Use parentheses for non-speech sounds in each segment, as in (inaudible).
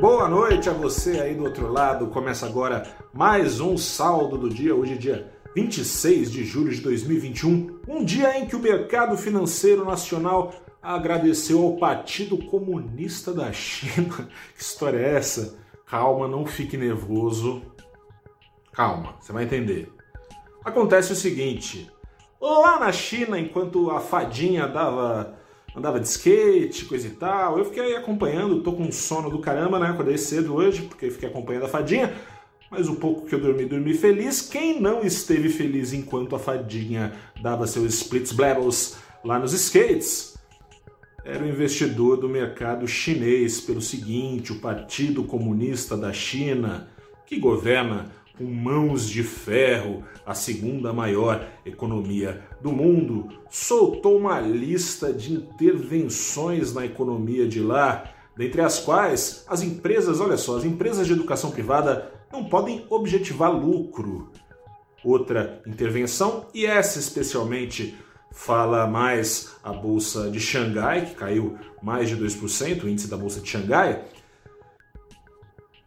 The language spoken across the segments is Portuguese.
Boa noite a você aí do outro lado. Começa agora mais um saldo do dia. Hoje é dia 26 de julho de 2021, um dia em que o mercado financeiro nacional agradeceu ao Partido Comunista da China. (laughs) Que história é essa? Calma, não fique nervoso. Calma, você vai entender. Acontece o seguinte: lá na China, enquanto a fadinha dava andava de skate, coisa e tal. Eu fiquei acompanhando, tô com sono do caramba, né? Acordei cedo hoje, porque fiquei acompanhando a fadinha. Mas o pouco que eu dormi, dormi feliz. Quem não esteve feliz enquanto a fadinha dava seus splits blabbles lá nos skates? Era o investidor do mercado chinês, pelo seguinte, o Partido Comunista da China, que governa com mãos de ferro, a segunda maior economia do mundo, soltou uma lista de intervenções na economia de lá, dentre as quais as empresas, olha só, as empresas de educação privada não podem objetivar lucro. Outra intervenção, e essa especialmente fala mais a bolsa de Xangai, que caiu mais de 2%, o índice da bolsa de Xangai,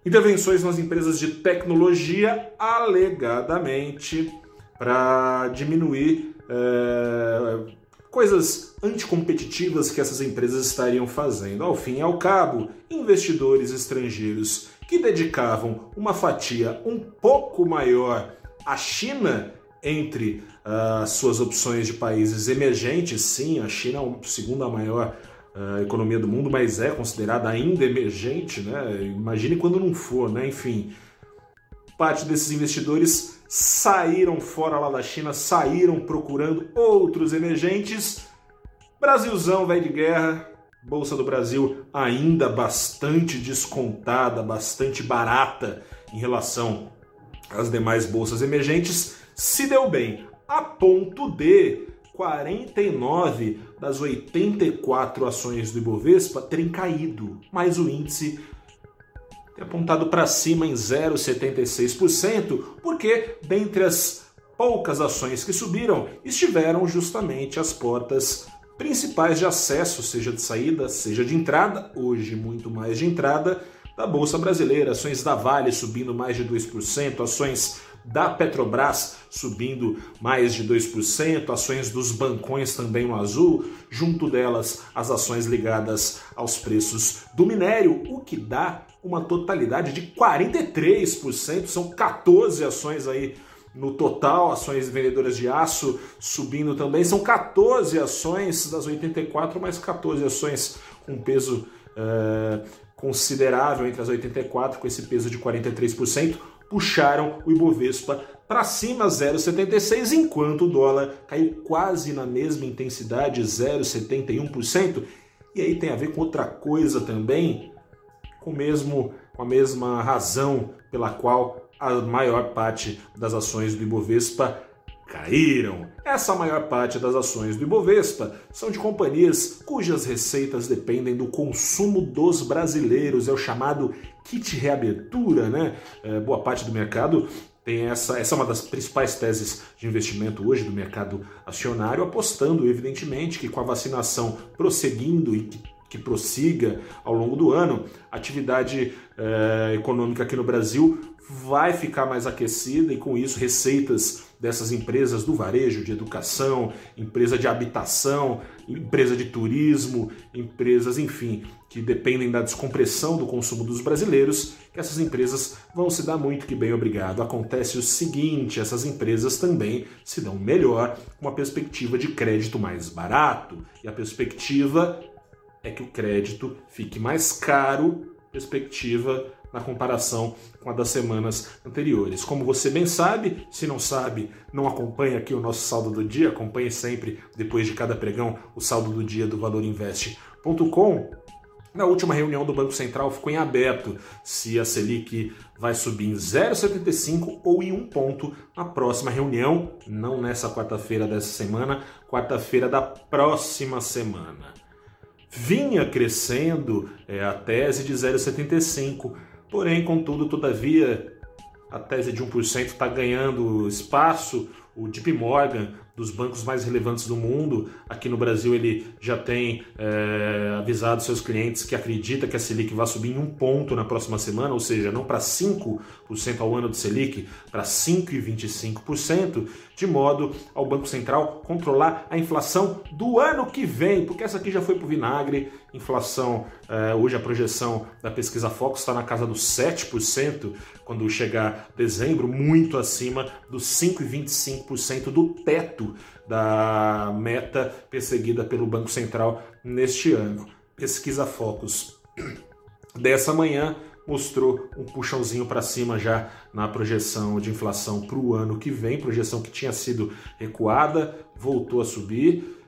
Intervenções nas empresas de tecnologia, alegadamente, para diminuir é, coisas anticompetitivas que essas empresas estariam fazendo. Ao fim e ao cabo, investidores estrangeiros que dedicavam uma fatia um pouco maior à China entre as uh, suas opções de países emergentes, sim, a China é a segunda maior a economia do mundo, mas é considerada ainda emergente, né? Imagine quando não for, né? Enfim, parte desses investidores saíram fora lá da China, saíram procurando outros emergentes. Brasilzão, velho de guerra, Bolsa do Brasil ainda bastante descontada, bastante barata em relação às demais bolsas emergentes, se deu bem, a ponto de 49 das 84 ações do Ibovespa terem caído, mas o índice tem apontado para cima em 0,76%, porque dentre as poucas ações que subiram estiveram justamente as portas principais de acesso, seja de saída, seja de entrada, hoje muito mais de entrada, da Bolsa Brasileira. Ações da Vale subindo mais de 2%, ações da Petrobras subindo mais de 2%, ações dos bancões também no azul, junto delas as ações ligadas aos preços do minério, o que dá uma totalidade de 43%, são 14 ações aí no total, ações vendedoras de aço subindo também, são 14 ações das 84, mais 14 ações com peso é, considerável entre as 84, com esse peso de 43% puxaram o Ibovespa para cima 0,76, enquanto o dólar caiu quase na mesma intensidade, 0,71%. E aí tem a ver com outra coisa também, com, mesmo, com a mesma razão pela qual a maior parte das ações do Ibovespa caíram. Essa maior parte das ações do Ibovespa são de companhias cujas receitas dependem do consumo dos brasileiros, é o chamado kit reabertura, né? É, boa parte do mercado tem essa, essa é uma das principais teses de investimento hoje do mercado acionário, apostando, evidentemente, que com a vacinação prosseguindo e que que prossiga ao longo do ano, a atividade é, econômica aqui no Brasil vai ficar mais aquecida e com isso receitas dessas empresas do varejo, de educação, empresa de habitação, empresa de turismo, empresas, enfim, que dependem da descompressão do consumo dos brasileiros, que essas empresas vão se dar muito que bem obrigado. Acontece o seguinte, essas empresas também se dão melhor com uma perspectiva de crédito mais barato. E a perspectiva é que o crédito fique mais caro, perspectiva na comparação com a das semanas anteriores. Como você bem sabe, se não sabe, não acompanha aqui o nosso saldo do dia, acompanhe sempre, depois de cada pregão, o saldo do dia do valorinvest.com. Na última reunião do Banco Central ficou em aberto se a Selic vai subir em 0,75 ou em um ponto na próxima reunião, não nessa quarta-feira dessa semana, quarta-feira da próxima semana vinha crescendo é, a tese de 0,75, porém, contudo, todavia, a tese de 1% está ganhando espaço. O JP Morgan, dos bancos mais relevantes do mundo. Aqui no Brasil ele já tem é, avisado seus clientes que acredita que a Selic vai subir em um ponto na próxima semana, ou seja, não para 5% ao ano de Selic, para 5,25%, de modo ao Banco Central controlar a inflação do ano que vem, porque essa aqui já foi para o vinagre. Inflação, é, hoje a projeção da pesquisa Focus está na casa dos 7%, quando chegar dezembro, muito acima dos 5,25% do teto da meta perseguida pelo Banco Central neste ano. Pesquisa Focus. Dessa manhã mostrou um puxãozinho para cima já na projeção de inflação para o ano que vem, projeção que tinha sido recuada, voltou a subir,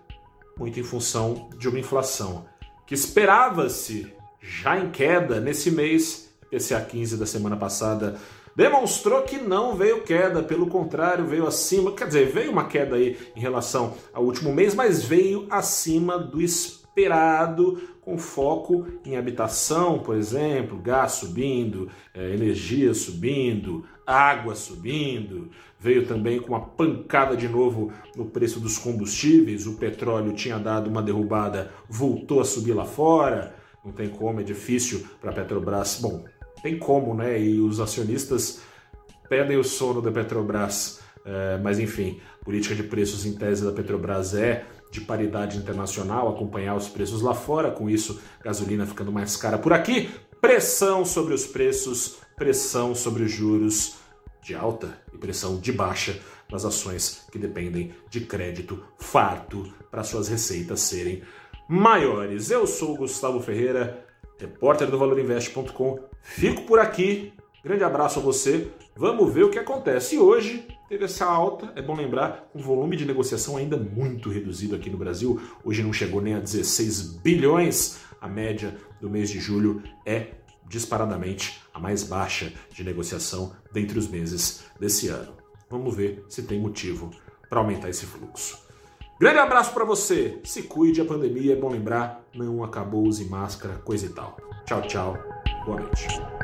muito em função de uma inflação que esperava-se já em queda nesse mês, PCA 15 da semana passada demonstrou que não veio queda, pelo contrário, veio acima, quer dizer, veio uma queda aí em relação ao último mês, mas veio acima do esperado, com foco em habitação, por exemplo, gás subindo, é, energia subindo, água subindo. Veio também com uma pancada de novo no preço dos combustíveis. O petróleo tinha dado uma derrubada, voltou a subir lá fora. Não tem como, é difícil para a Petrobras. Bom, tem como, né? E os acionistas pedem o sono da Petrobras. É, mas enfim, política de preços em tese da Petrobras é de paridade internacional, acompanhar os preços lá fora, com isso, gasolina ficando mais cara por aqui, pressão sobre os preços, pressão sobre os juros de alta e pressão de baixa nas ações que dependem de crédito farto para suas receitas serem maiores. Eu sou o Gustavo Ferreira repórter do valorinvest.com. Fico por aqui. Grande abraço a você. Vamos ver o que acontece. E hoje teve essa alta, é bom lembrar, um volume de negociação ainda muito reduzido aqui no Brasil. Hoje não chegou nem a 16 bilhões. A média do mês de julho é disparadamente a mais baixa de negociação dentre os meses desse ano. Vamos ver se tem motivo para aumentar esse fluxo. Grande abraço para você. Se cuide, a pandemia é bom lembrar, não acabou, use máscara, coisa e tal. Tchau, tchau. Boa noite.